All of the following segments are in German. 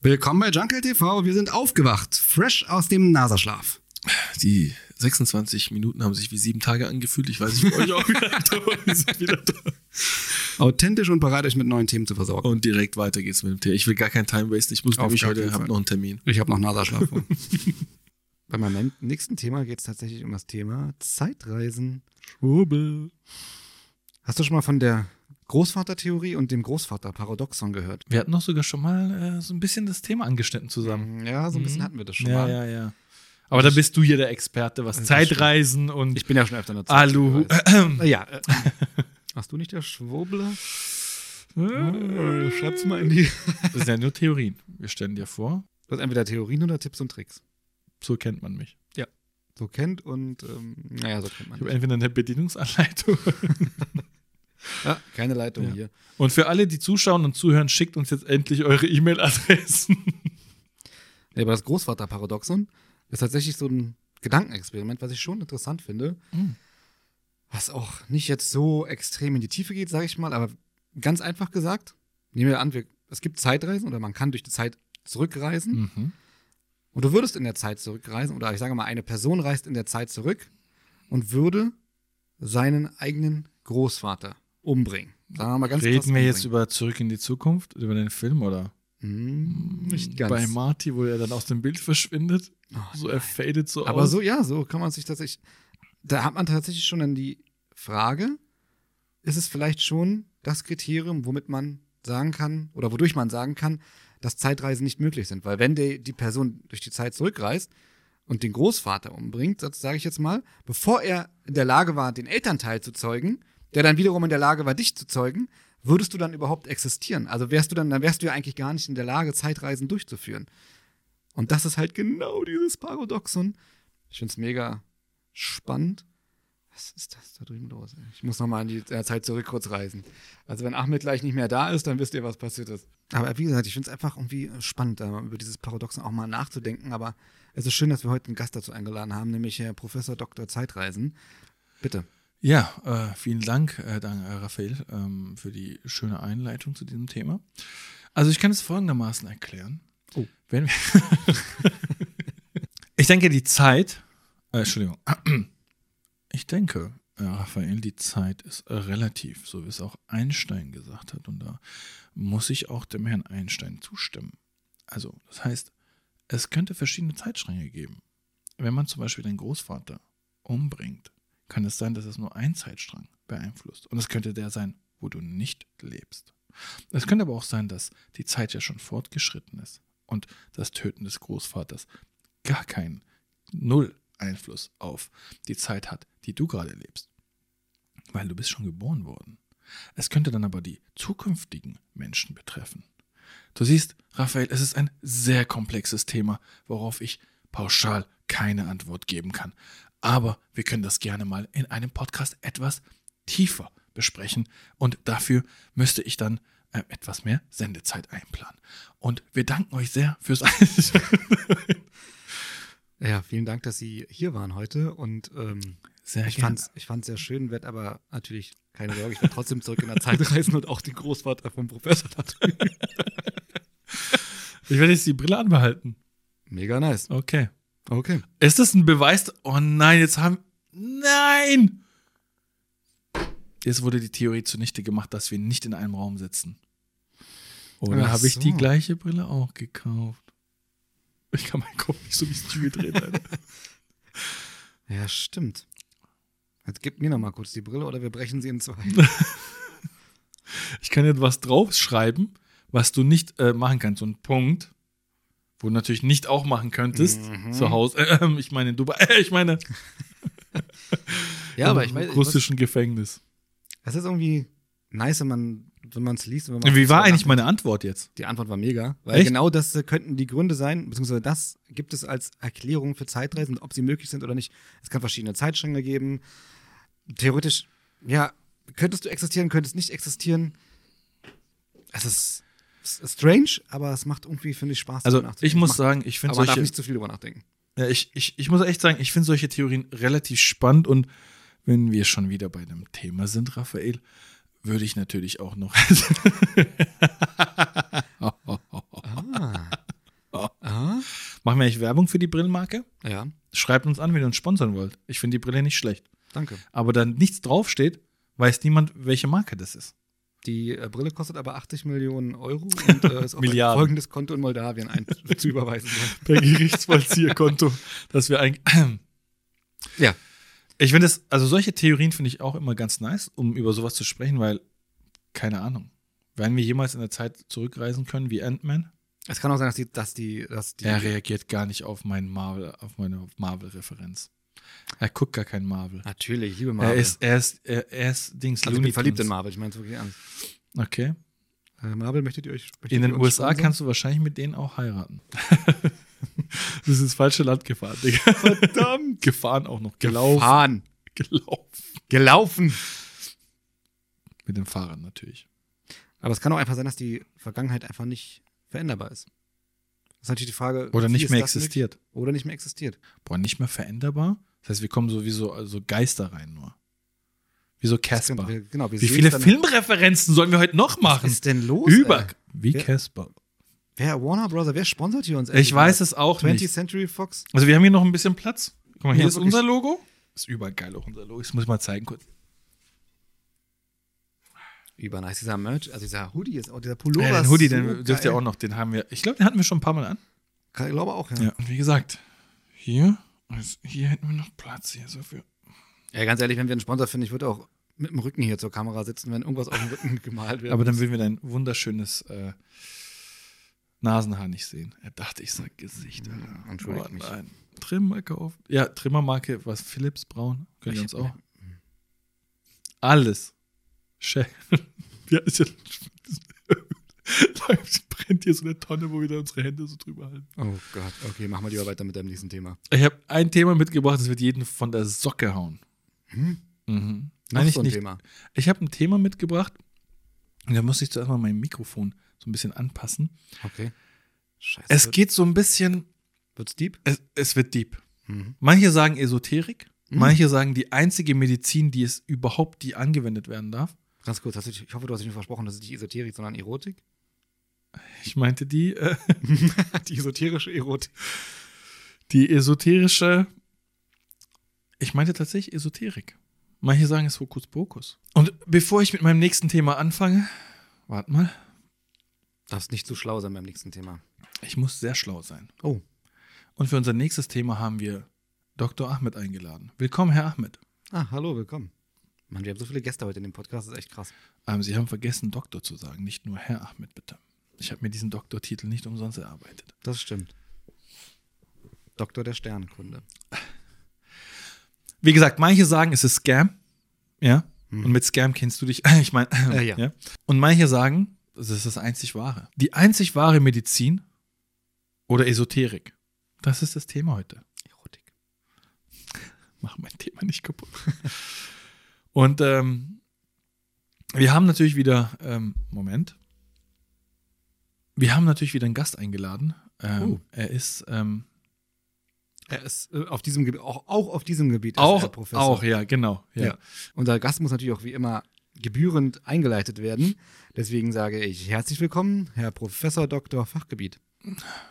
Willkommen bei Jungle TV. Wir sind aufgewacht, fresh aus dem Naserschlaf. Die 26 Minuten haben sich wie sieben Tage angefühlt. Ich weiß nicht, bei euch auch wieder, aber wir sind wieder da. Authentisch und bereit, euch mit neuen Themen zu versorgen. Und direkt weiter geht's mit dem Thema. Ich will gar kein Time waste. Ich muss Auf nämlich heute, keinen habe noch einen Termin. Ich habe noch Naserschlaf. Bei meinem nächsten Thema geht es tatsächlich um das Thema Zeitreisen. Schwurbel. Hast du schon mal von der Großvatertheorie und dem Großvaterparadoxon gehört? Wir hatten doch sogar schon mal äh, so ein bisschen das Thema angeschnitten zusammen. Ja, so ein bisschen Mhm. hatten wir das schon ja, mal. ja, ja. Aber da bist du hier der Experte, was Zeitreisen und Ich bin ja schon öfter in der Zeit. Alu. Äh, Ja. Äh, Hast du nicht der Schwurbler? Äh, Schreib's mal in die. Das sind ja nur Theorien. Wir stellen dir vor, Du hast entweder Theorien oder Tipps und Tricks. so kennt man mich. So kennt und, ähm, naja, so kennt man. Ich habe mich. entweder eine Bedienungsanleitung. Ja, keine Leitung Ja. hier. Und für alle, die zuschauen und zuhören, schickt uns jetzt endlich eure E-Mail-Adressen. Ja, aber das Großvaterparadoxon ist tatsächlich so ein Gedankenexperiment, was ich schon interessant finde. Mhm. Was auch nicht jetzt so extrem in die Tiefe geht, sage ich mal, aber ganz einfach gesagt, nehmen wir an, wir, es gibt Zeitreisen oder man kann durch die Zeit zurückreisen. Mhm. Und du würdest in der Zeit zurückreisen, oder ich sage mal, eine Person reist in der Zeit zurück und würde seinen eigenen Großvater umbringen. Sagen wir mal ganz Reden wir jetzt über Zurück in die Zukunft, über den Film oder? Hm, nicht ganz. Bei Marty, wo er dann aus dem Bild verschwindet. Oh, So er fadet so Aber aus. so, ja, so kann man sich tatsächlich. Da hat man tatsächlich schon dann die Frage, ist es vielleicht schon das Kriterium, womit man sagen kann, oder wodurch man sagen kann, dass Zeitreisen nicht möglich sind. Weil wenn die, die Person durch die Zeit zurückreist und den Großvater umbringt, sage ich jetzt mal, bevor er in der Lage war, den Elternteil zu zeugen, der dann wiederum in der Lage war, dich zu zeugen, würdest du dann überhaupt existieren? Also wärst du dann, dann wärst du ja eigentlich gar nicht in der Lage, Zeitreisen durchzuführen. Und das ist halt genau dieses Paradoxon. Ich finde es mega spannend. Was ist das da drüben los? ey? Ich muss nochmal in die äh, Zeit zurück kurz reisen. Also wenn Ahmed gleich nicht mehr da ist, dann wisst ihr, was passiert ist. Aber wie gesagt, ich finde es einfach irgendwie spannend, über dieses Paradoxon auch mal nachzudenken. Aber es ist schön, dass wir heute einen Gast dazu eingeladen haben, nämlich Herr Professor Dr. Zeitreisen. Bitte. Ja, äh, vielen Dank, äh, dank, äh, Raphael, ähm, für die schöne Einleitung zu diesem Thema. Also ich kann es folgendermaßen erklären. Oh. Wenn ich denke, die Zeit, äh, Entschuldigung, ich denke, äh, Raphael, die Zeit ist relativ, so wie es auch Einstein gesagt hat. Und da muss ich auch dem Herrn Einstein zustimmen. Also, das heißt, es könnte verschiedene Zeitstränge geben. Wenn man zum Beispiel den Großvater umbringt, kann es sein, dass es nur einen Zeitstrang beeinflusst. Und es könnte der sein, wo du nicht lebst. Es könnte aber auch sein, dass die Zeit ja schon fortgeschritten ist und das Töten des Großvaters gar keinen Null Einfluss auf die Zeit hat, die du gerade lebst. Weil du bist schon geboren worden. Es könnte dann aber die zukünftigen Menschen betreffen. Du siehst, Raphael, es ist ein sehr komplexes Thema, worauf ich pauschal keine Antwort geben kann. Aber wir können das gerne mal in einem Podcast etwas tiefer besprechen und dafür müsste ich dann äh, etwas mehr Sendezeit einplanen. Und wir danken euch sehr fürs Ja, vielen Dank, dass Sie hier waren heute. Und ähm, Sehr ich gerne. fand's, ich fand's sehr schön, werde aber natürlich keine Sorge, ich werde trotzdem zurück in der Zeit reisen und auch den Großvater vom Professor da drüben. Ich werde jetzt die Brille anbehalten. Mega nice. Okay. Okay. Ist das ein Beweis? Oh nein, jetzt haben. Nein! Jetzt wurde die Theorie zunichte gemacht, dass wir nicht in einem Raum sitzen. Oder habe ich so. die gleiche Brille auch gekauft? Ich kann meinen Kopf nicht so wie Stu drehen. Ja, stimmt. Jetzt gib mir noch mal kurz die Brille oder wir brechen sie in zwei. Ich kann etwas draufschreiben, was du nicht äh, machen kannst. So ein Punkt, wo du natürlich nicht auch machen könntest Mhm. zu Hause. Äh, ich meine in Dubai. Äh, ich meine ja, aber ich weiß, russischen Gefängnis. es ist irgendwie nice, wenn man wenn man es liest. man Wie war eigentlich meine Antwort jetzt? Die Antwort war mega, weil Echt? genau das äh, könnten die Gründe sein, beziehungsweise das gibt es als Erklärung für Zeitreisen, ob sie möglich sind oder nicht. Es kann verschiedene Zeitstränge geben. Theoretisch, ja, könntest du existieren, könntest nicht existieren. Es ist, es ist strange, aber es macht irgendwie, finde ich, Spaß. Also ich muss sagen, ich finde aber man darf solche, nicht zu viel drüber nachdenken. ja, ich, ich, ich muss echt sagen, ich finde solche Theorien relativ spannend und wenn wir schon wieder bei einem Thema sind, Raphael, würde ich natürlich auch noch. Ah, Machen wir eigentlich Werbung für die Brillenmarke? Ja, Schreibt uns an, wenn ihr uns sponsern wollt. Ich finde die Brille nicht schlecht. danke. Aber da nichts draufsteht, weiß niemand, welche Marke das ist. Die äh, Brille kostet aber 80 Millionen Euro und äh, ist auf ein folgendes Konto in Moldawien ein zu überweisen. Per Gerichtsvollzieherkonto, dass wir eigentlich. Ja. Ich finde es, also solche Theorien finde ich auch immer ganz nice, um über sowas zu sprechen, weil, keine Ahnung, werden wir jemals in der Zeit zurückreisen können wie Ant-Man? Es kann auch sein, dass die, dass die, dass die Er reagiert gar nicht auf meinen Marvel, auf meine Marvel-Referenz. Er guckt gar kein Marvel. Natürlich, ich liebe Er Marvel. ist, er ist, er, er ist Dings also ich bin Looney verliebt in. Marvel, ich meine es wirklich ernst. Okay. Äh, Marvel möchtet ihr euch möchtet In den USA sponsern? kannst du wahrscheinlich mit denen auch heiraten. das ist ins falsche Land gefahren, Digga. Verdammt. Gefahren auch noch. Gelaufen. Gefahren. Gelaufen. Gelaufen. Mit dem Fahrrad natürlich. Aber es kann auch einfach sein, dass die Vergangenheit einfach nicht veränderbar ist. Das ist natürlich die Frage. Oder nicht mehr existiert. Oder nicht mehr existiert. Boah, nicht mehr veränderbar. Das heißt, wir kommen sowieso also Geister rein nur. Wie so Casper. Genau, Wie viele Filmreferenzen sollen wir heute noch Was machen? ist denn los? Über. ey? Wie Casper. Wer Warner Brother, wer sponsert hier uns? Ich weiß es auch 20th nicht. Century Fox? Also wir haben hier noch ein bisschen Platz. Guck mal, hier Ja, ist unser Logo. Ist überall geil auch unser Logo. Das muss ich mal zeigen kurz. Über nice. Dieser Merch, also dieser Hoodie ist auch, dieser Pullover. Ja, den Hoodie, so den dürft ihr auch noch, den haben wir. Ich glaube, den hatten wir schon ein paar Mal an. Ich glaube auch, ja. Ja. Und wie gesagt, hier, also hier hätten wir noch Platz hier so für. Ja, ganz ehrlich, wenn wir einen Sponsor finden, ich würde auch mit dem Rücken hier zur Kamera sitzen, wenn irgendwas auf dem Rücken gemalt wird. Aber dann würden wir dein wunderschönes äh, Nasenhaar nicht sehen. Er dachte, ich sag Gesicht. Ja, Alter. entschuldigt Oh, mich. Nein. Trimmer gekauft. Ja, Trimmermarke, was? Philips Braun. Können wir uns auch. Alles. Schä ja, ist ja. Läuft, brennt hier so eine Tonne, wo wir da unsere Hände so drüber halten. Oh Gott, okay, machen wir lieber weiter mit dem nächsten Thema. Ich habe ein Thema mitgebracht, das wird jeden von der Socke hauen. Hm? Mhm. Noch Eigentlich so ein nicht. Thema. Ich habe ein Thema mitgebracht und da muss ich zuerst mal mein Mikrofon so ein bisschen anpassen. Okay. Scheiße. Es wird, geht so ein bisschen, wird's deep? es, es wird deep. Mhm. Manche sagen Esoterik, Mhm. manche sagen die einzige Medizin, die es überhaupt, die angewendet werden darf. Ganz kurz, hast du, ich hoffe, du hast dich nicht versprochen, das ist nicht Esoterik, sondern Erotik. Ich meinte die, äh, Die esoterische Erotik. die esoterische, ich meinte tatsächlich Esoterik. Manche sagen es Hokuspokus. Und bevor ich mit meinem nächsten Thema anfange, warte mal, Darfst nicht zu schlau sein beim nächsten Thema. ich muss sehr schlau sein. Oh, Und für unser nächstes Thema haben wir Dr. Ahmed eingeladen. Willkommen, Herr Ahmed. ah, hallo, willkommen. Mann, wir haben so viele Gäste heute in dem Podcast, das ist echt krass. Ähm, Sie haben vergessen, Doktor zu sagen, nicht nur Herr Ahmed, bitte. Ich habe mir diesen Doktortitel nicht umsonst erarbeitet. Das stimmt. Doktor der Sternkunde. Wie gesagt, manche sagen, es ist Scam. Ja. Mhm. Und mit Scam kennst du dich. Ich meine, Äh, ja. Und manche sagen, das ist das einzig wahre. Die einzig wahre Medizin oder Esoterik. Das ist das Thema heute. Erotik. Mach mein Thema nicht kaputt. Und ähm, wir haben natürlich wieder, ähm, Moment. Wir haben natürlich wieder einen Gast eingeladen. Ähm, Oh. Er ist ähm, Er ist äh, auf diesem Gebiet, auch, auch auf diesem Gebiet ist auch, er Professor. auch, ja, genau. Ja. Ja. Unser Gast muss natürlich auch wie immer gebührend eingeleitet werden. Deswegen sage ich herzlich willkommen, Herr Professor Dr. Fachgebiet.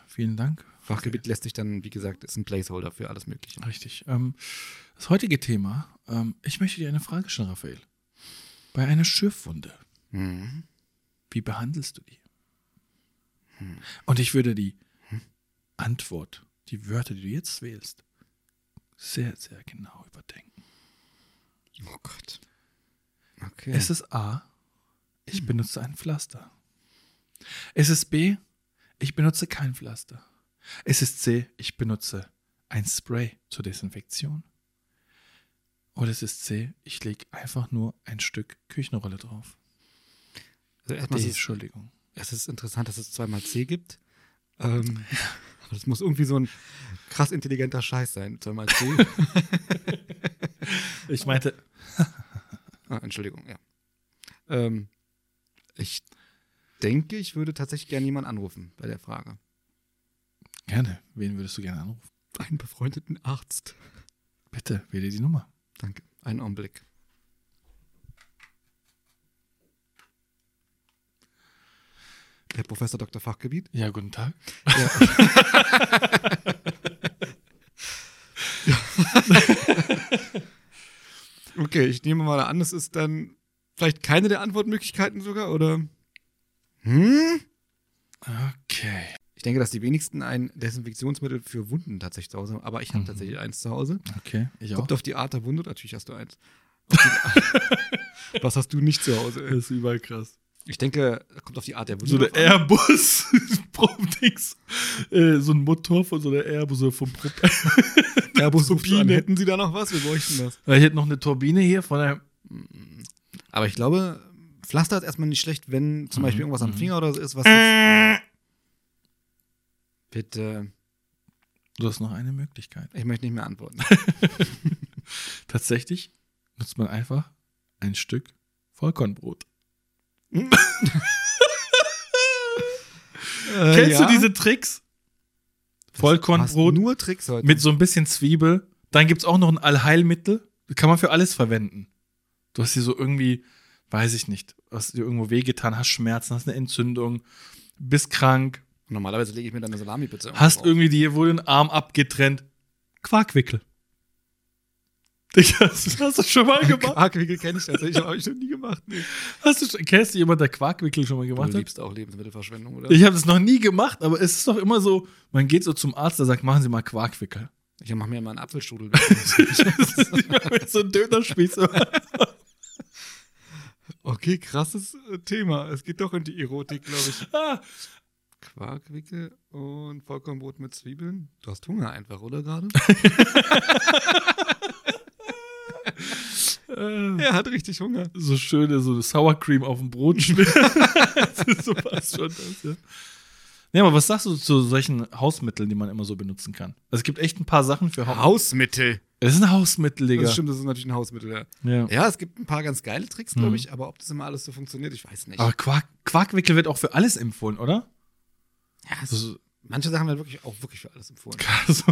Vielen Dank. Fachgebiet lässt sich dann, wie gesagt, ist ein Placeholder für alles Mögliche. Richtig. Ähm, das heutige Thema, ähm, ich möchte dir eine Frage stellen, Raphael. Bei einer Schürfwunde, Mhm. wie behandelst du die? Und ich würde die Antwort, die Wörter, die du jetzt wählst, sehr, sehr genau überdenken. Oh Gott. Okay. Es ist A, ich benutze ein Pflaster. Es ist B, ich benutze kein Pflaster. Es ist C, ich benutze ein Spray zur Desinfektion. Oder es ist C, ich lege einfach nur ein Stück Küchenrolle drauf. also erstmal D, Entschuldigung. Es ist interessant, dass es zweimal C gibt. Ähm, aber das muss irgendwie so ein krass intelligenter Scheiß sein. Zweimal C. Ich meinte, ah, Entschuldigung, ja. Ähm, ich denke, ich würde tatsächlich gerne jemanden anrufen bei der Frage. gerne, wen würdest du gerne anrufen? Einen befreundeten Arzt. Bitte, wähle die Nummer. Danke. Einen Augenblick. Herr Professor Dr. Fachgebiet. Ja, guten Tag. Ja. okay, ich nehme mal an, das ist dann vielleicht keine der Antwortmöglichkeiten sogar, oder? Hm? Okay. Ich denke, dass die wenigsten ein Desinfektionsmittel für Wunden tatsächlich zu Hause haben, aber ich habe mhm. tatsächlich eins zu Hause. Okay, ich auch. Kommt auf die Art der Wunde, natürlich hast du eins. Was hast du nicht zu Hause? Das ist überall krass. Ich denke, kommt auf die Art der Wunde. So an. Airbus, Dings, äh, so ein Motor von so der Airbus oder vom Propeller. Airbus. Turbine. Hätten sie da noch was? Wir bräuchten das. Ich hätte noch eine Turbine hier von der. Aber ich glaube, Pflaster ist erstmal nicht schlecht, wenn zum Mhm, Beispiel irgendwas am mhm. Finger oder so ist, was jetzt, bitte, Du hast noch eine Möglichkeit. ich möchte nicht mehr antworten. Tatsächlich nutzt man einfach ein Stück Vollkornbrot. Kennst du diese Tricks? Vollkornbrot Nur Tricks heute. mit so ein bisschen Zwiebel. Dann gibt es auch noch ein Allheilmittel. Kann man für alles verwenden. Du hast hier so irgendwie, weiß ich nicht, hast dir irgendwo wehgetan, hast Schmerzen, hast eine Entzündung, bist krank, Normalerweise lege ich mir dann eine Salami-Pizza hast drauf. irgendwie dir wohl den Arm abgetrennt. Quarkwickel. Digga, das hast du schon mal gemacht? Quarkwickel kenne ich tatsächlich, habe ich noch nie gemacht. Nee. Hast du schon, kennst du jemanden, der Quarkwickel schon mal gemacht Du hat? liebst auch Lebensmittelverschwendung, oder? Ich habe das noch nie gemacht, aber es ist doch immer so, man geht so zum Arzt, der sagt, machen Sie mal Quarkwickel. Ich mache mir immer einen Apfelstrudel. nicht mal mit so ein Dönerspieß. okay, krasses äh, Thema. Es geht doch in die Erotik, glaube ich. Ah, Quarkwickel und Vollkornbrot mit Zwiebeln. Du hast Hunger einfach, oder gerade? äh, er hat richtig Hunger. so schöne, so Sour Cream auf dem Brot schmieren. das ist so fast schon das, ja. Nee, aber was sagst du zu solchen Hausmitteln, die man immer so benutzen kann? Also es gibt echt ein paar Sachen für Haus. Hausmittel. Es ist ein Hausmittel, Digga. Das stimmt, das ist natürlich ein Hausmittel, ja. Ja. Ja, es gibt ein paar ganz geile Tricks, glaube Mhm. ich, aber ob das immer alles so funktioniert, ich weiß nicht. Aber Quark, Quarkwickel wird auch für alles empfohlen, oder? ja, Das ist, manche Sachen werden wirklich auch wirklich für alles empfohlen. so,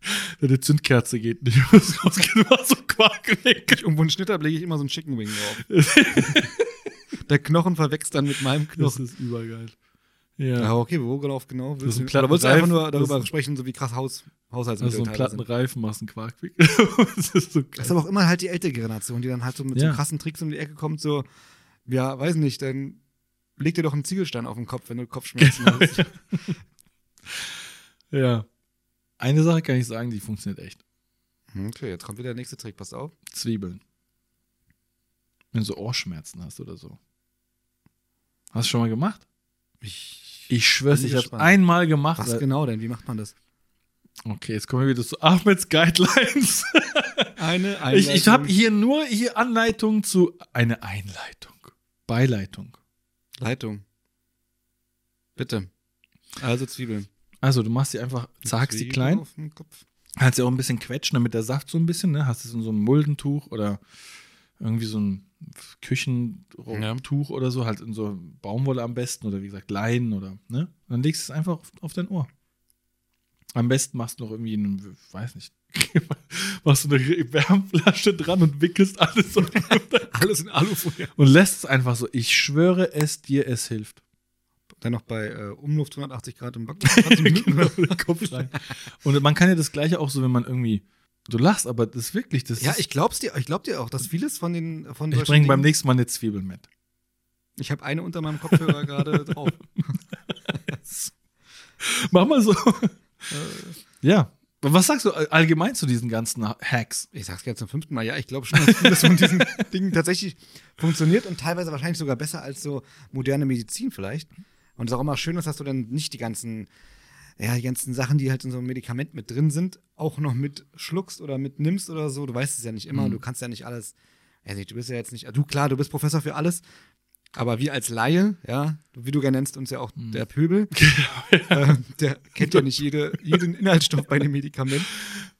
deine Zündkerze geht nicht. Was rausgeht, war so Quarkwickel. Ich irgendwo einen Schnitt habe, lege ich immer so einen Chicken Wing drauf. Der Knochen verwächst dann mit meinem Das Knochen. ist übergeil. Ja, Ja. okay, worauf genau Das willst ist ein du? Oder wolltest du einfach nur darüber das- sprechen, so wie krass Haus, Also Haushaltsmittel so einen platten? Reifen machst einen Quarkwickel. das ist so Das geil. ist aber auch immer halt die ältere Generation, die dann halt so mit Ja. so krassen Tricks um die Ecke kommt, so, ja, weiß nicht, dann leg dir doch einen Ziegelstein auf den Kopf, wenn du Kopfschmerzen hast. Ja. Eine Sache kann ich sagen, die funktioniert echt. Okay, jetzt kommt wieder der nächste Trick, pass auf. Zwiebeln. Wenn du so Ohrschmerzen hast oder so. Hast du schon mal gemacht? Ich, Ich schwör's, ich hab's einmal gemacht. was genau denn? Wie macht man das? Okay, jetzt kommen wir wieder zu Ahmeds Guidelines. Eine ich ich habe hier nur hier Anleitung zu eine Einleitung. Beileitung. Leitung. Bitte. Also Zwiebeln. Also, du machst die einfach, zagst die klein, Auf den Kopf. kannst sie auch ein bisschen quetschen, damit der Saft so ein bisschen, ne? Hast es in so einem Muldentuch oder irgendwie so ein Küchentuch oder so, halt in so Baumwolle am besten oder wie gesagt Leinen oder, ne? Und dann legst du es einfach auf, auf dein Ohr. Am besten machst du noch irgendwie einen, weiß nicht, machst du eine Wärmflasche dran und wickelst alles so Alles in Alufolie. und lässt es einfach so. Ich schwöre es dir, es hilft. Dann noch bei äh, Umluft 180 Grad im Backen. 20 Minuten. Genau. Und man kann ja das gleiche auch so, wenn man irgendwie, du lachst, aber das ist wirklich, das Ja, ich glaub's dir, ich glaub dir auch, dass vieles von den von ich bringe beim nächsten Mal eine Zwiebel mit. Ich habe eine unter meinem Kopfhörer gerade drauf. Mach mal so. Äh, Ja. Was sagst du allgemein zu diesen ganzen Hacks? ich sag's jetzt zum fünften Mal, ja, ich glaube schon, dass vieles von diesen Dingen tatsächlich funktioniert und teilweise wahrscheinlich sogar besser als so moderne Medizin vielleicht. Und es ist auch immer schön, ist, dass du dann nicht die ganzen, ja, die ganzen Sachen, die halt in so einem Medikament mit drin sind, auch noch mit schluckst oder mitnimmst oder so. Du weißt es ja nicht immer, Mhm. du kannst ja nicht alles, nicht, du bist ja jetzt nicht, du klar, du bist Professor für alles, aber wir als Laie, ja, wie du gerne nennst uns ja auch Mhm. der Pöbel, äh, der kennt ja nicht jede, jeden Inhaltsstoff bei dem Medikament.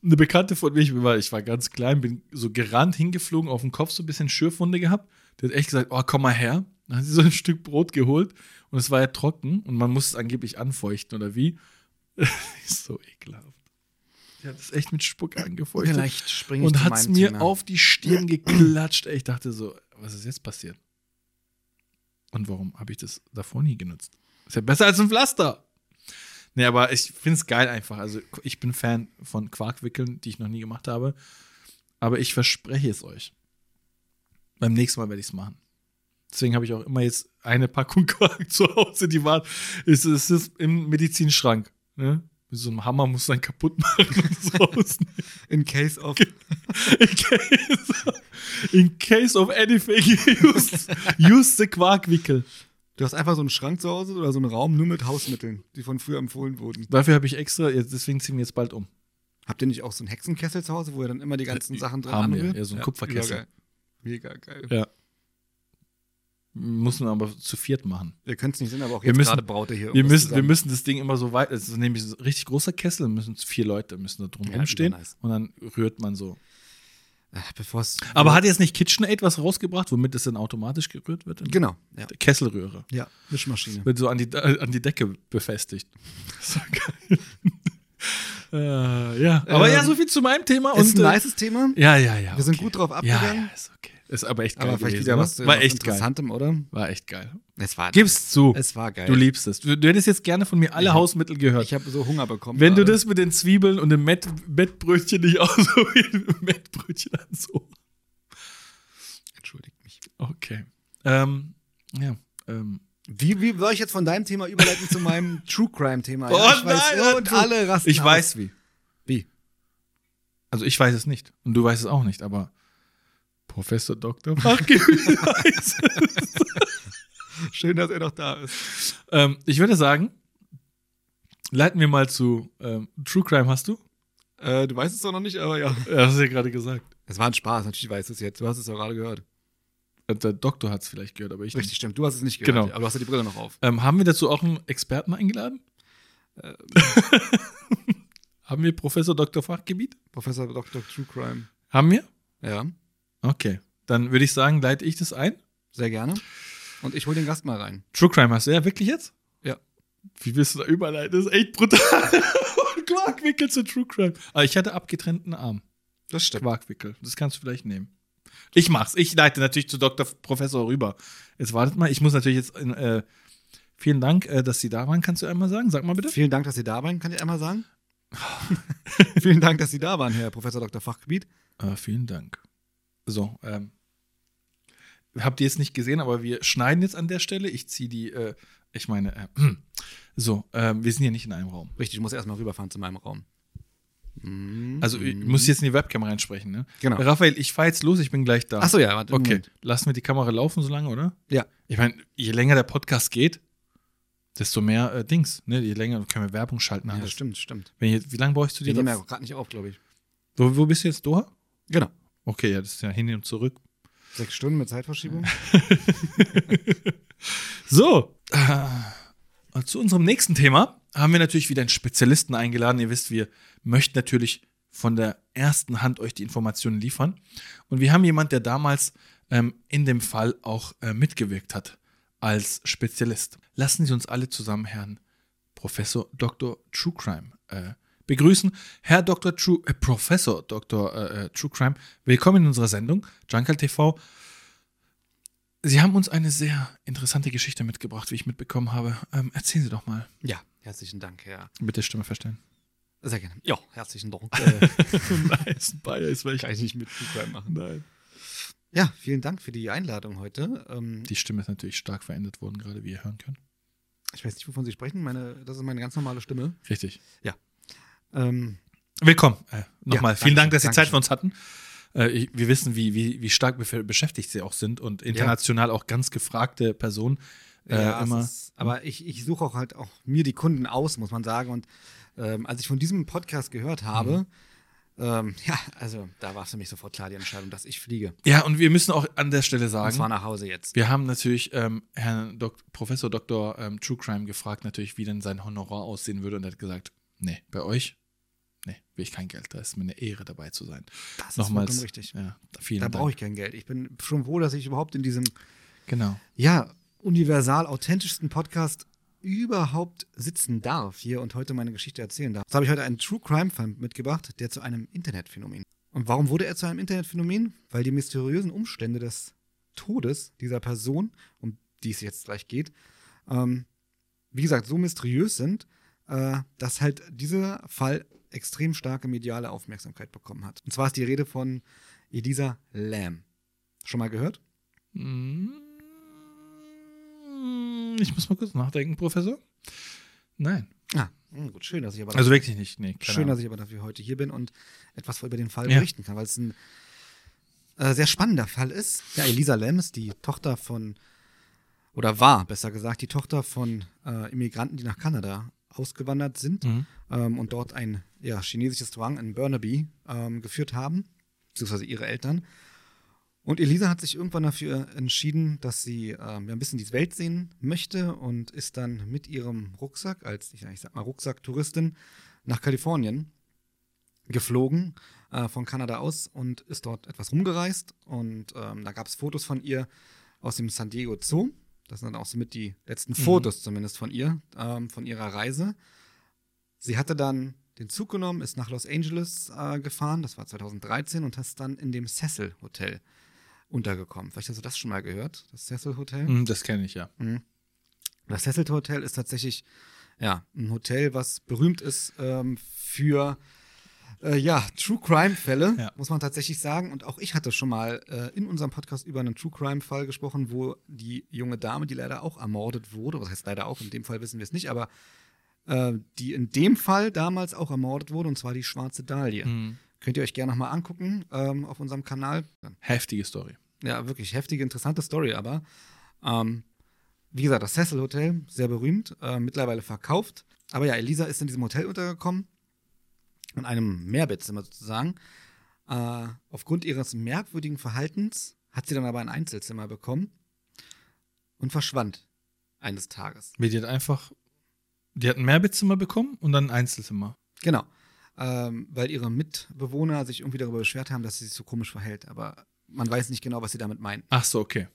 Eine Bekannte von mir, ich war, ich war ganz klein, bin so gerannt, hingeflogen, auf dem Kopf so ein bisschen Schürfwunde gehabt. Die hat echt gesagt, oh, komm mal her. Dann hat sie so ein Stück Brot geholt und es war ja trocken und man muss es angeblich anfeuchten oder wie. ist so ekelhaft. Die hat es echt mit Spuck angefeuchtet. Vielleicht springe ich und hat es mir Thema. auf die Stirn geklatscht. Ey, Ich dachte so, was ist jetzt passiert? Und warum habe ich das davor nie genutzt? Ist ja besser als ein Pflaster. Nee, aber ich finde es geil einfach. Also ich bin Fan von Quarkwickeln, die ich noch nie gemacht habe. Aber ich verspreche es euch. Beim nächsten Mal werde ich es machen. Deswegen habe ich auch immer jetzt eine Packung Quark zu Hause, die war, es ist, ist im Medizinschrank. Ne? Mit so einem Hammer muss dann kaputt machen. In case of. In case, in case of anything, use, use the Quarkwickel. Du hast einfach so einen Schrank zu Hause oder so einen Raum nur mit Hausmitteln, die von früher empfohlen wurden. Dafür habe ich extra, deswegen ziehen wir jetzt bald um. Habt ihr nicht auch so einen Hexenkessel zu Hause, wo ihr dann immer die ganzen Äh, Sachen drin haben wir, anrührt? ja, so einen Kupferkessel. Mega geil. Mega geil. Ja. Muss man aber zu viert machen. Ihr könnt es nicht sehen, aber auch Wir jetzt müssen- gerade braut ihr hier Wir müssen, wir müssen das Ding immer so weit, es ist nämlich ein richtig großer Kessel, müssen vier Leute müssen da drum Ja, rumstehen und dann rührt man so. Bevor es. Aber hat jetzt nicht KitchenAid was rausgebracht, womit es dann automatisch gerührt wird? Genau, ja. Kesselröhre. Ja, Mischmaschine. Wird so an die, äh, an die Decke befestigt. Das war geil. äh, ja, aber Ähm, ja, so viel zu meinem Thema. ist ein äh, nices Thema. Ja, ja, ja. Wir sind okay. gut drauf Ja, abgegangen. ja, ist okay. Ist aber echt geil. Aber vielleicht gewesen, wieder oder? was, War was echt geil. Interessantem, oder? War echt geil. Es war. Gib's zu. Es war geil. Du liebst es. Du, du hättest jetzt gerne von mir alle Ich Hausmittel gehört. Ich habe so Hunger bekommen. Wenn du gerade. das mit den Zwiebeln und dem Met Mettbrötchen nicht auch so wie Mettbrötchen an so. Entschuldigt mich. Okay. Ähm, ja. Ähm. Wie, wie soll ich jetzt von deinem Thema überleiten zu meinem True Crime-Thema? Oh ich weiß, nein, und du- alle rasten Ich aus. weiß wie. Wie? Also ich weiß es nicht. Und du weißt es auch nicht, aber Professor Dr. Fachgebiet weiß es. Schön, dass er noch da ist. ähm, Ich würde sagen, leiten wir mal zu ähm, True Crime, hast du? Äh, du weißt es doch noch nicht, aber ja. Ja, hast du ja gerade gesagt. Es war ein Spaß, natürlich weißt du es jetzt. Du hast es ja gerade gehört. Äh, Der Doktor hat es vielleicht gehört, aber ich Richtig, stimmt. Du hast es nicht gehört. Genau. Aber du hast ja die Brille noch auf. Ähm, haben wir dazu auch einen Experten eingeladen? Ähm. haben wir Professor Dr. Fachgebiet? Professor Dr. True Crime. Haben wir? Ja, Okay. Dann würde ich sagen, leite ich das ein. sehr gerne. Und ich hole den Gast mal rein. True Crime hast du ja wirklich jetzt? Ja. Wie willst du da überleiten? Das ist echt brutal. Quarkwickel zu True Crime. Aber ich hatte abgetrennten Arm. Das stimmt. Quarkwickel. Das kannst du vielleicht nehmen. Ich mach's. Ich leite natürlich zu Dr. Professor rüber. Jetzt wartet mal. Ich muss natürlich jetzt. Äh, vielen Dank, äh, dass Sie da waren. Kannst du einmal sagen? Sag mal bitte. Vielen Dank, dass Sie da waren, kann ich einmal sagen. Vielen Dank, dass Sie da waren, Herr Professor Dr. Fachgebiet. Äh, vielen Dank. So, ähm, habt ihr jetzt nicht gesehen, aber wir schneiden jetzt an der Stelle. Ich ziehe die, äh, ich meine, äh, so, ähm, wir sind hier nicht in einem Raum. Richtig, ich muss erstmal rüberfahren zu meinem Raum. Mhm. Also, ich muss jetzt in die Webcam reinsprechen, ne? Genau. Raphael, ich fahre jetzt los, ich bin gleich da. Achso, ja, warte. Okay, lassen wir die Kamera laufen so lange, oder? Ja. Ich meine, je länger der Podcast geht, desto mehr äh, Dings, ne? Je länger können wir Werbung schalten. Ja, alles. stimmt, stimmt. Wenn ich, wie lange brauchst du Die dir das? ja gerade nicht auf, glaube ich. Wo, wo bist du jetzt, Doha? Genau. Okay, ja, das ist ja hin und zurück. Sechs Stunden mit Zeitverschiebung. So, äh, zu unserem nächsten Thema haben wir natürlich wieder einen Spezialisten eingeladen. Ihr wisst, wir möchten natürlich von der ersten Hand euch die Informationen liefern. Und wir haben jemanden, der damals ähm, in dem Fall auch äh, mitgewirkt hat als Spezialist. Lassen Sie uns alle zusammen Herrn Professor Dr. True Crime äh, begrüßen. Herr Dr. True, äh, Professor Dr. Äh, äh, True Crime, willkommen in unserer Sendung, Junkal TV. Sie haben uns eine sehr interessante Geschichte mitgebracht, wie ich mitbekommen habe. Ähm, erzählen Sie doch mal. ja, herzlichen Dank, Herr. Bitte Stimme verstellen. Sehr gerne. Ja, herzlichen Dank. Äh, nice, welch. kann ich nicht mit True Crime machen. Nein. Ja, vielen Dank für die Einladung heute. Ähm, Die Stimme ist natürlich stark verändert worden, gerade wie ihr hören könnt. ich weiß nicht, wovon Sie sprechen. Meine, das ist meine ganz normale Stimme. Richtig. Ähm, Willkommen. Äh, Nochmal. Ja, Vielen Dank, dass Sie Zeit für uns hatten. Äh, ich, wir wissen, wie, wie, wie stark beschäftigt Sie auch sind und international auch ganz gefragte Personen. Äh, ja, immer. Ist, aber ich, ich suche auch halt auch mir die Kunden aus, muss man sagen. Und ähm, als ich von diesem Podcast gehört habe, ähm, ja, also da war für mich sofort klar die Entscheidung, dass ich fliege. Ja, und wir müssen auch an der Stelle Und zwar sagen, nach Hause jetzt. wir haben natürlich ähm, Herrn Dok Professor Dr. Ähm, True Crime gefragt, natürlich, wie denn sein Honorar aussehen würde. Und er hat gesagt, nee, bei euch, nee, will ich kein Geld. Da ist mir eine Ehre, dabei zu sein. Das ist Nochmals. vollkommen richtig. Ja, vielen Da brauche ich kein Geld. Ich bin schon froh, dass ich überhaupt in diesem, Genau. ja, universal authentischsten Podcast überhaupt sitzen darf hier und heute meine Geschichte erzählen darf. So habe ich heute einen True Crime Fall mitgebracht, der zu einem Internetphänomen. Und warum wurde er zu einem Internetphänomen? Weil die mysteriösen Umstände des Todes dieser Person, um die es jetzt gleich geht, ähm, wie gesagt, so mysteriös sind, äh, dass halt dieser Fall extrem starke mediale Aufmerksamkeit bekommen hat. Und zwar ist die Rede von Elisa Lam. Schon mal gehört? Mm, Ich muss mal kurz nachdenken, Professor. Nein. Ah, hm, gut, schön, dass ich aber Also wirklich nicht. Nee, Schön, Ahnung. dass ich aber dafür heute hier bin und etwas über den Fall Ja. berichten kann, weil es ein äh, sehr spannender Fall ist. Ja, Elisa Lam ist die Tochter von, oder war besser gesagt, die Tochter von äh, Immigranten, die nach Kanada ausgewandert sind Mhm. ähm, und dort ein ja, chinesisches Restaurant in Burnaby ähm, geführt haben, beziehungsweise ihre Eltern. Und Elisa hat sich irgendwann dafür entschieden, dass sie ähm, ein bisschen die Welt sehen möchte und ist dann mit ihrem Rucksack, als ich, ich sag mal Rucksack-Touristin, nach Kalifornien geflogen äh, von Kanada aus und ist dort etwas rumgereist. Und ähm, da gab es Fotos von ihr aus dem San Diego Zoo. Das sind dann auch somit die letzten Fotos zumindest von ihr, ähm, von ihrer Reise. Sie hatte dann den Zug genommen, ist nach Los Angeles äh, gefahren, das war 2013, und ist dann in dem Cecil Hotel untergekommen. Vielleicht hast du das schon mal gehört, das Cecil Hotel. Mhm, Das kenne ich ja. Das Cecil Hotel ist tatsächlich ja, ein Hotel, was berühmt ist ähm, für äh, ja, True Crime-Fälle, Ja. muss man tatsächlich sagen. Und auch ich hatte schon mal äh, in unserem Podcast über einen True Crime-Fall gesprochen, wo die junge Dame, die leider auch ermordet wurde, was heißt leider auch, in dem Fall wissen wir es nicht, aber äh, die in dem Fall damals auch ermordet wurde, und zwar die schwarze Dahlia. Mhm. Könnt ihr euch gerne nochmal angucken ähm, auf unserem Kanal. Heftige Story. Ja, wirklich heftige, interessante Story, aber ähm, wie gesagt, das Cecil Hotel, sehr berühmt, äh, mittlerweile verkauft. Aber ja, Elisa ist in diesem Hotel untergekommen, in einem Mehrbettzimmer sozusagen. Äh, aufgrund ihres merkwürdigen Verhaltens hat sie dann aber ein Einzelzimmer bekommen und verschwand eines Tages. Die hat einfach, die hat ein Mehrbettzimmer bekommen und dann ein Einzelzimmer. Genau. Ähm, weil ihre Mitbewohner sich irgendwie darüber beschwert haben, dass sie sich so komisch verhält. Aber man weiß nicht genau, was sie damit meinen. Ach so, okay.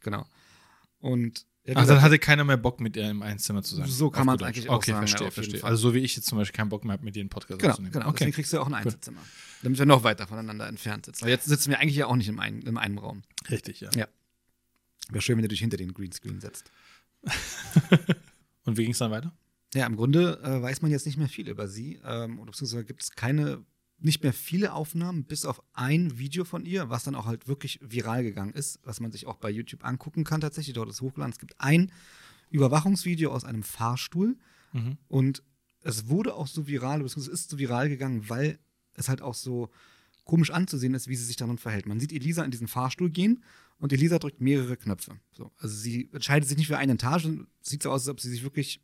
Genau. Und ja, Ach, dann hatte keiner mehr Bock, mit ihr im Einzimmer zu sein. So kann man's gut eigentlich auch okay, sagen, ja, verstehe, jeden verstehe. Also so wie ich jetzt zum Beispiel keinen Bock mehr habe, mit dir einen Podcast Genau, aufzunehmen. genau. Deswegen Okay, kriegst du auch ein Einzelzimmer. Damit wir noch weiter voneinander entfernt sitzen. Weil jetzt sitzen wir eigentlich ja auch nicht in einem, in einem Raum. richtig, ja. Ja. Wäre schön, wenn du dich hinter den Greenscreen setzt. Und wie ging es dann weiter? Ja, im Grunde äh, weiß man jetzt nicht mehr viel über sie. Ähm, oder beziehungsweise gibt es keine, nicht mehr viele Aufnahmen, bis auf ein Video von ihr, was dann auch halt wirklich viral gegangen ist, was man sich auch bei YouTube angucken kann tatsächlich. Dort ist hochgeladen. Es gibt ein Überwachungsvideo aus einem Fahrstuhl. Mhm. Und es wurde auch so viral, beziehungsweise es ist so viral gegangen, weil es halt auch so komisch anzusehen ist, wie sie sich darin verhält. Man sieht Elisa in diesen Fahrstuhl gehen und Elisa drückt mehrere Knöpfe. So, also sie entscheidet sich nicht für eine Etage und sieht so aus, als ob sie sich wirklich,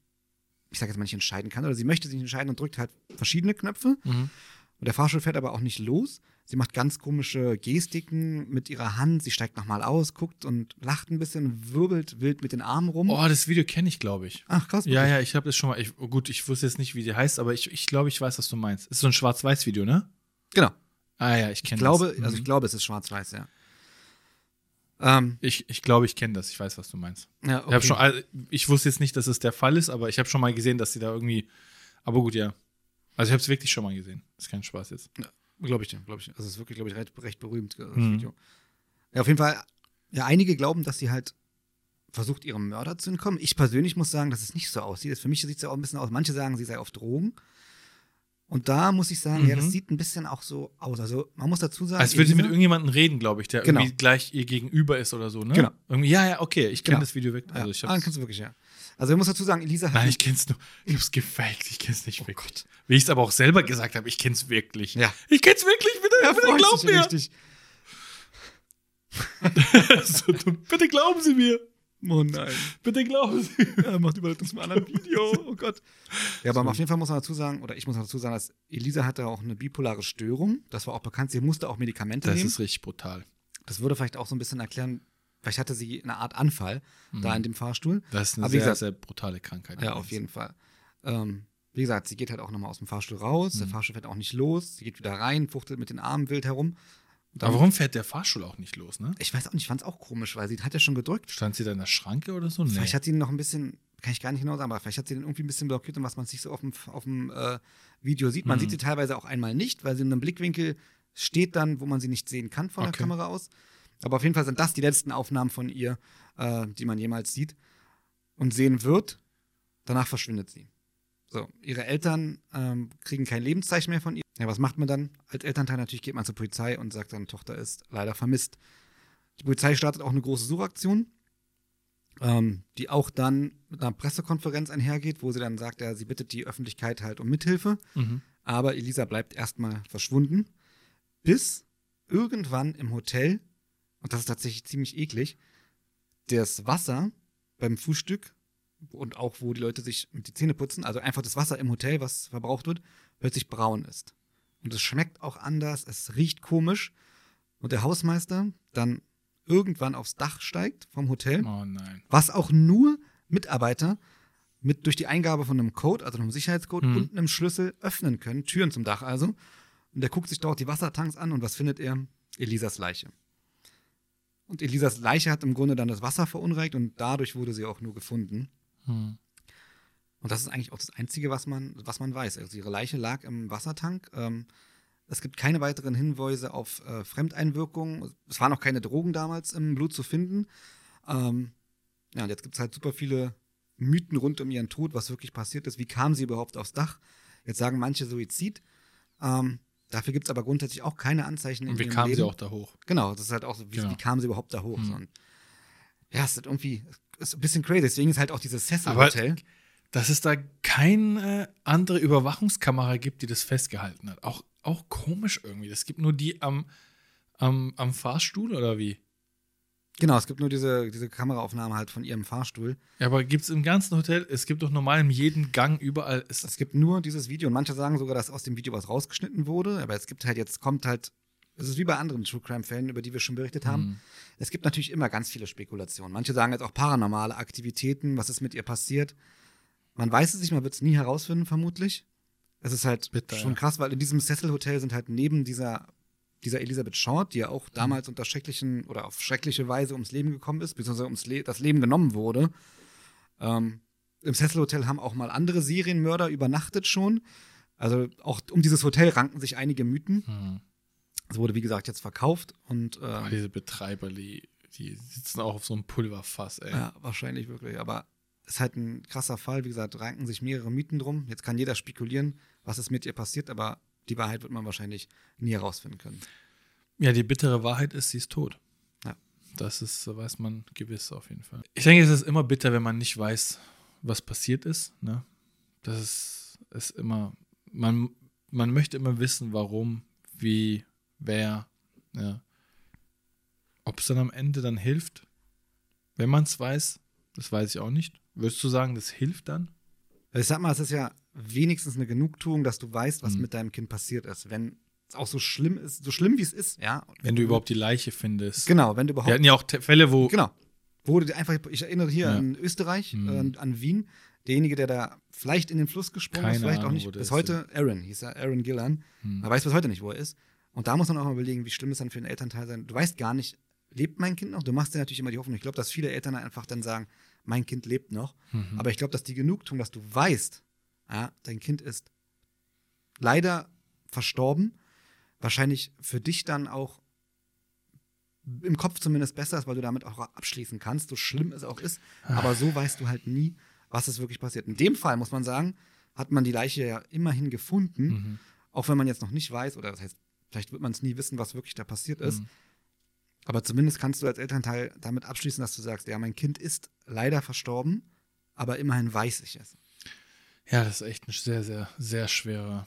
ich sage jetzt mal nicht entscheiden kann, oder sie möchte sich entscheiden und drückt halt verschiedene Knöpfe. Mhm. Und der Fahrstuhl fährt aber auch nicht los. Sie macht ganz komische Gestiken mit ihrer Hand. Sie steigt nochmal aus, guckt und lacht ein bisschen, wirbelt wild mit den Armen rum. Oh, das Video kenne ich, glaube ich. Ach, krass. Ja, ja, ich habe das schon mal. Ich, gut, ich wusste jetzt nicht, wie die heißt, aber ich, ich glaube, ich weiß, was du meinst. Ist so ein Schwarz-Weiß-Video, ne? Genau. Ah ja, ich kenne Ich glaube, das. also ich Mhm. glaube, es ist schwarz-weiß, ja. Ähm, ich, ich glaube, ich kenne das. Ich weiß, was du meinst. ja, Ich, hab schon, also, ich wusste jetzt nicht, dass es der Fall ist, aber ich habe schon mal gesehen, dass sie da irgendwie. Aber gut, ja. Also ich habe es wirklich schon mal gesehen. Ist kein Spaß jetzt. Glaube ich dir, glaube ich. Also es ist wirklich, glaube ich, recht, recht berühmt, das Mhm. Video. Ja, auf jeden Fall, ja, einige glauben, dass sie halt versucht, ihrem Mörder zu entkommen. Ich persönlich muss sagen, dass es nicht so aussieht. Für mich sieht es ja auch ein bisschen aus. Manche sagen, sie sei auf Drogen. Und da muss ich sagen, ja, das Mhm. sieht ein bisschen auch so aus. Also man muss dazu sagen, Als würde sie mit irgendjemandem reden, glaube ich, der Genau. irgendwie gleich ihr gegenüber ist oder so, ne? Genau. Irgendwie, ja, ja, okay, ich kenne Genau. das Video weg. Also ich ja, ah, hab's, kannst du wirklich, ja. Also ich muss dazu sagen, Elisa hat. Nein, ich kenn's nur. Ich hab's gefaked, ich kenn's nicht Oh wirklich. Gott. Wie ich es aber auch selber gesagt habe, ich kenn's wirklich. Ja. Ich kenn's wirklich, bitte, Ja, bitte glaub mir. richtig. so, bitte glauben Sie mir. Oh nein. Bitte glauben Sie. Er macht Überleitung zum anderen Video. Oh Gott. Ja, aber auf jeden Fall muss man dazu sagen, oder ich muss dazu sagen, dass Elisa hatte auch eine bipolare Störung. Das war auch bekannt. Sie musste auch Medikamente Das nehmen. ist richtig brutal. Das würde vielleicht auch so ein bisschen erklären, vielleicht hatte sie eine Art Anfall da in dem Fahrstuhl. Das ist eine Aber sehr, gesagt- sehr brutale Krankheit. Ja, auf jeden Fall. Ähm, wie gesagt, sie geht halt auch nochmal aus dem Fahrstuhl raus. Der Fahrstuhl fährt auch nicht los. Sie geht wieder rein, fuchtelt mit den Armen wild herum. Dann- Aber warum fährt der Fahrstuhl auch nicht los, ne? Ich weiß auch nicht, ich fand es auch komisch, weil sie hat ja schon gedrückt. Stand sie da in der Schranke oder so? Nee. Vielleicht hat sie ihn noch ein bisschen, kann ich gar nicht genau sagen, aber vielleicht hat sie den irgendwie ein bisschen blockiert und was man sich so auf dem, auf dem äh, Video sieht. Man Mhm. sieht sie teilweise auch einmal nicht, weil sie in einem Blickwinkel steht dann, wo man sie nicht sehen kann von der Okay. Kamera aus. Aber auf jeden Fall sind das die letzten Aufnahmen von ihr, äh, die man jemals sieht und sehen wird. Danach verschwindet sie. So, ihre Eltern ähm, kriegen kein Lebenszeichen mehr von ihr. Ja, was macht man dann? Als Elternteil natürlich geht man zur Polizei und sagt, seine Tochter ist leider vermisst. Die Polizei startet auch eine große Suchaktion, ähm, die auch dann mit einer Pressekonferenz einhergeht, wo sie dann sagt, ja, sie bittet die Öffentlichkeit halt um Mithilfe. Mhm. Aber Elisa bleibt erstmal verschwunden, bis irgendwann im Hotel, und das ist tatsächlich ziemlich eklig, das Wasser beim Frühstück und auch wo die Leute sich mit die Zähne putzen, also einfach das Wasser im Hotel, was verbraucht wird, plötzlich braun ist. Und es schmeckt auch anders, es riecht komisch. Und der Hausmeister dann irgendwann aufs Dach steigt vom Hotel, Oh nein. was auch nur Mitarbeiter mit durch die Eingabe von einem Code, also einem Sicherheitscode Hm. und einem Schlüssel öffnen können, Türen zum Dach also. Und der guckt sich dort die Wassertanks an und was findet er? Elisas Leiche. Und Elisas Leiche hat im Grunde dann das Wasser verunreinigt und dadurch wurde sie auch nur gefunden. Hm. Und das ist eigentlich auch das Einzige, was man, was man weiß. Also ihre Leiche lag im Wassertank. Ähm, es gibt keine weiteren Hinweise auf äh, Fremdeinwirkungen. Es waren auch keine Drogen damals im Blut zu finden. Ähm, ja, und jetzt gibt es halt super viele Mythen rund um ihren Tod, was wirklich passiert ist. Wie kam sie überhaupt aufs Dach? Jetzt sagen manche Suizid. Ähm, dafür gibt es aber grundsätzlich auch keine Anzeichen Und wie kam Leben. sie auch da hoch? Genau, das ist halt auch so, wie, Genau. wie kam sie überhaupt da hoch? Mhm. So, und ja, es ist irgendwie ist ein bisschen crazy. Deswegen ist halt auch dieses Cecil-Hotel. Dass es da keine andere Überwachungskamera gibt, die das festgehalten hat. Auch, auch komisch irgendwie. Es gibt nur die am, am, am Fahrstuhl oder wie? Genau, es gibt nur diese, diese Kameraaufnahme halt von ihrem Fahrstuhl. Ja, aber gibt es im ganzen Hotel, es gibt doch normal in jedem Gang überall. Ist, Es gibt nur dieses Video und manche sagen sogar, dass aus dem Video was rausgeschnitten wurde. Aber es gibt halt jetzt, kommt halt, es ist wie bei anderen True Crime-Fällen, über die wir schon berichtet haben. Hm. Es gibt natürlich immer ganz viele Spekulationen. Manche sagen jetzt auch paranormale Aktivitäten, was ist mit ihr passiert. Man weiß es nicht, man wird es nie herausfinden, vermutlich. Es ist halt Bitter, schon krass, weil in diesem Cecil-Hotel sind halt neben dieser, dieser Elisabeth Short, die ja auch Mhm. damals unter schrecklichen oder auf schreckliche Weise ums Leben gekommen ist, beziehungsweise ums Le das Leben genommen wurde. Ähm, Im Cecil-Hotel haben auch mal andere Serienmörder übernachtet schon. Also auch um dieses Hotel ranken sich einige Mythen. Hm. Es wurde, wie gesagt, jetzt verkauft und äh, Aber diese Betreiber, die, die sitzen auch auf so einem Pulverfass, ey. Ja, wahrscheinlich wirklich. Aber es ist halt ein krasser Fall. Wie gesagt, ranken sich mehrere Mythen drum. Jetzt kann jeder spekulieren, was ist mit ihr passiert, aber die Wahrheit wird man wahrscheinlich nie herausfinden können. Ja, die bittere Wahrheit ist, sie ist tot. Ja. Das ist, weiß man gewiss auf jeden Fall. Ich denke, es ist immer bitter, wenn man nicht weiß, was passiert ist. Ne? Das ist, ist immer, man, man möchte immer wissen, warum, wie, wer, ja. Ob es dann am Ende dann hilft, wenn man es weiß, das weiß ich auch nicht. Würdest du sagen, das hilft dann? Also ich sag mal, es ist ja wenigstens eine Genugtuung, dass du weißt, was Mhm. mit deinem Kind passiert ist. Wenn es auch so schlimm ist, so schlimm wie es ist, ja. Wenn du überhaupt die Leiche findest. Genau, wenn du überhaupt Wir hatten ja auch Fälle, wo. Genau. Wurde einfach, ich erinnere hier Ja. an Österreich, Mhm. äh, an Wien, derjenige, der da vielleicht in den Fluss gesprungen ist, Keine vielleicht auch Ahnung, nicht. wo der Bis ist, heute Aaron, hieß er, Aaron Gillan. Hm. Man weiß bis heute nicht, wo er ist. Und da muss man auch mal überlegen, wie schlimm es dann für den Elternteil sein. Du weißt gar nicht, lebt mein Kind noch? Du machst dir natürlich immer die Hoffnung. Ich glaube, dass viele Eltern einfach dann sagen, mein Kind lebt noch. Mhm. Aber ich glaube, dass die Genugtuung, dass du weißt, ja, dein Kind ist leider verstorben, wahrscheinlich für dich dann auch im Kopf zumindest besser ist, weil du damit auch abschließen kannst, so schlimm es auch ist. Aber so weißt du halt nie, was ist wirklich passiert. In dem Fall muss man sagen, hat man die Leiche ja immerhin gefunden, Mhm. auch wenn man jetzt noch nicht weiß, oder das heißt, vielleicht wird man es nie wissen, was wirklich da passiert ist. Mhm. Aber zumindest kannst du als Elternteil damit abschließen, dass du sagst, ja, mein Kind ist leider verstorben, aber immerhin weiß ich es. Ja, das ist echt ein sehr, sehr, sehr schwerer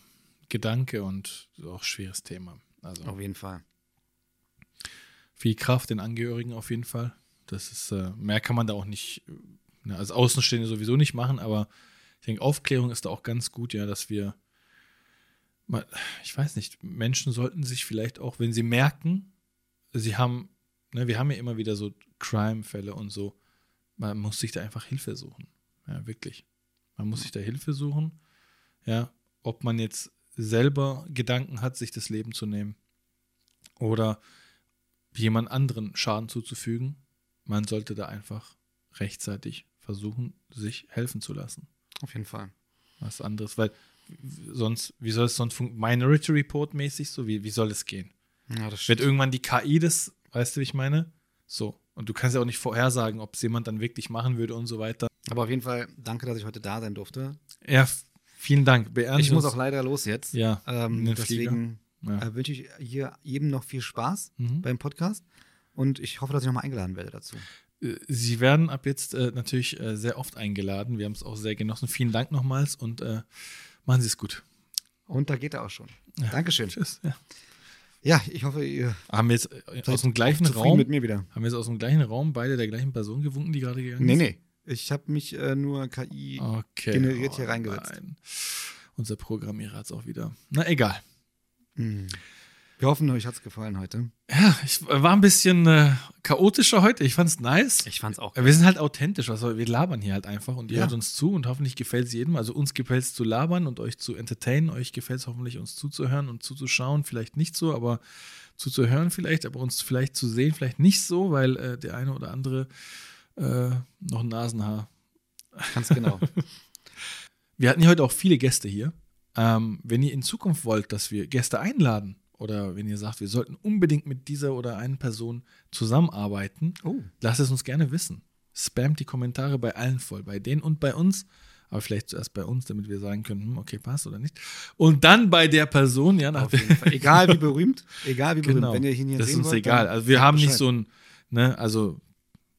Gedanke und auch schweres Thema. Also Auf jeden Fall. viel Kraft den Angehörigen auf jeden Fall. Das ist, äh, mehr kann man da auch nicht, ne, als Außenstehende sowieso nicht machen, aber ich denke, Aufklärung ist da auch ganz gut, ja, dass wir, ich weiß nicht, Menschen sollten sich vielleicht auch, wenn sie merken, sie haben, ne, wir haben ja immer wieder so Crime-Fälle und so, man muss sich da einfach Hilfe suchen. Ja, wirklich. Man muss sich da Hilfe suchen. Ja, ob man jetzt selber Gedanken hat, sich das Leben zu nehmen oder jemand anderen Schaden zuzufügen. Man sollte da einfach rechtzeitig versuchen, sich helfen zu lassen. Auf jeden Fall. Was anderes, weil sonst, wie soll es sonst funktionieren? Minority Report mäßig so, wie, wie soll es gehen? Ja, Wird irgendwann die KI das, weißt du, wie ich meine? So. Und du kannst ja auch nicht vorhersagen, ob es jemand dann wirklich machen würde und so weiter. Aber auf jeden Fall danke, dass ich heute da sein durfte. Ja, vielen Dank. Beehren Ich muss auch leider los jetzt. Ja, Ähm, deswegen Ja. äh, wünsche ich hier jedem noch viel Spaß Mhm. beim Podcast. Und ich hoffe, dass ich nochmal eingeladen werde dazu. Äh, Sie werden ab jetzt äh, natürlich äh, sehr oft eingeladen. Wir haben es auch sehr genossen. Vielen Dank nochmals und äh, machen Sie es gut. Und da geht er auch schon. Dankeschön. Tschüss. Ja. Ja, ich hoffe, ihr Haben wir jetzt äh, aus dem gleichen Raum, mit mir wieder. haben wir jetzt aus dem gleichen Raum beide der gleichen Person gewunken, die gerade gegangen Nee, ist? nee. Ich habe mich äh, nur KI Okay. generiert hier reingesetzt. nein. Unser Programmierer hat es auch wieder. Na, egal. Hm. Wir hoffen, euch hat es gefallen heute. Ja, ich war ein bisschen äh, chaotischer heute. Ich fand's nice. Ich fand's auch. Wir sind halt authentisch, also wir labern hier halt einfach und ihr Ja. hört uns zu und hoffentlich gefällt es jedem. Also uns gefällt es zu labern und euch zu entertainen. Euch gefällt es hoffentlich, uns zuzuhören und zuzuschauen. Vielleicht nicht so, aber zuzuhören vielleicht, aber uns vielleicht zu sehen, vielleicht nicht so, weil äh, der eine oder andere äh, noch ein Nasenhaar. Ganz genau. Wir hatten ja heute auch viele Gäste hier. Ähm, wenn ihr in Zukunft wollt, dass wir Gäste einladen oder wenn ihr sagt, wir sollten unbedingt mit dieser oder einer Person zusammenarbeiten, Oh. Lasst es uns gerne wissen. Spamt die Kommentare bei allen voll, bei denen und bei uns. Aber vielleicht zuerst bei uns, damit wir sagen können, hm, okay, passt oder nicht. Und dann bei der Person, ja, nach Auf jeden Fall. Egal wie berühmt, egal wie berühmt. Genau. Wenn ihr ihn hier das ist uns wollt, egal. Also wir haben nicht Bescheid. so ein, ne, also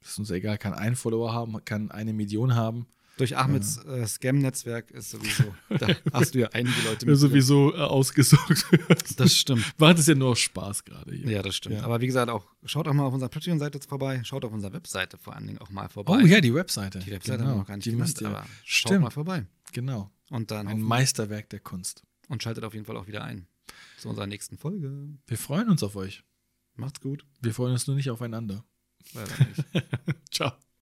das ist uns egal, kann ein Follower haben, kann eine Million haben. Durch Ahmeds äh, Scam-Netzwerk ist sowieso, da hast du ja einige Leute mit. sowieso äh, ausgesorgt wird. Das stimmt. Macht es ja nur aus Spaß gerade hier. Ja, das stimmt. Ja. Aber wie gesagt, auch schaut auch mal auf unserer Patreon-Seite vorbei, schaut auf unserer Webseite vor allen Dingen auch mal vorbei. Oh ja, die Webseite. Die Webseite genau. haben wir noch gar nicht die genannt, aber schaut Stimmt, mal vorbei. genau. Und dann Ein Meisterwerk der Kunst. und schaltet auf jeden Fall auch wieder ein zu unserer nächsten Folge. Wir freuen uns auf euch. Macht's gut. Wir freuen uns nur nicht aufeinander. Leider nicht. Ciao.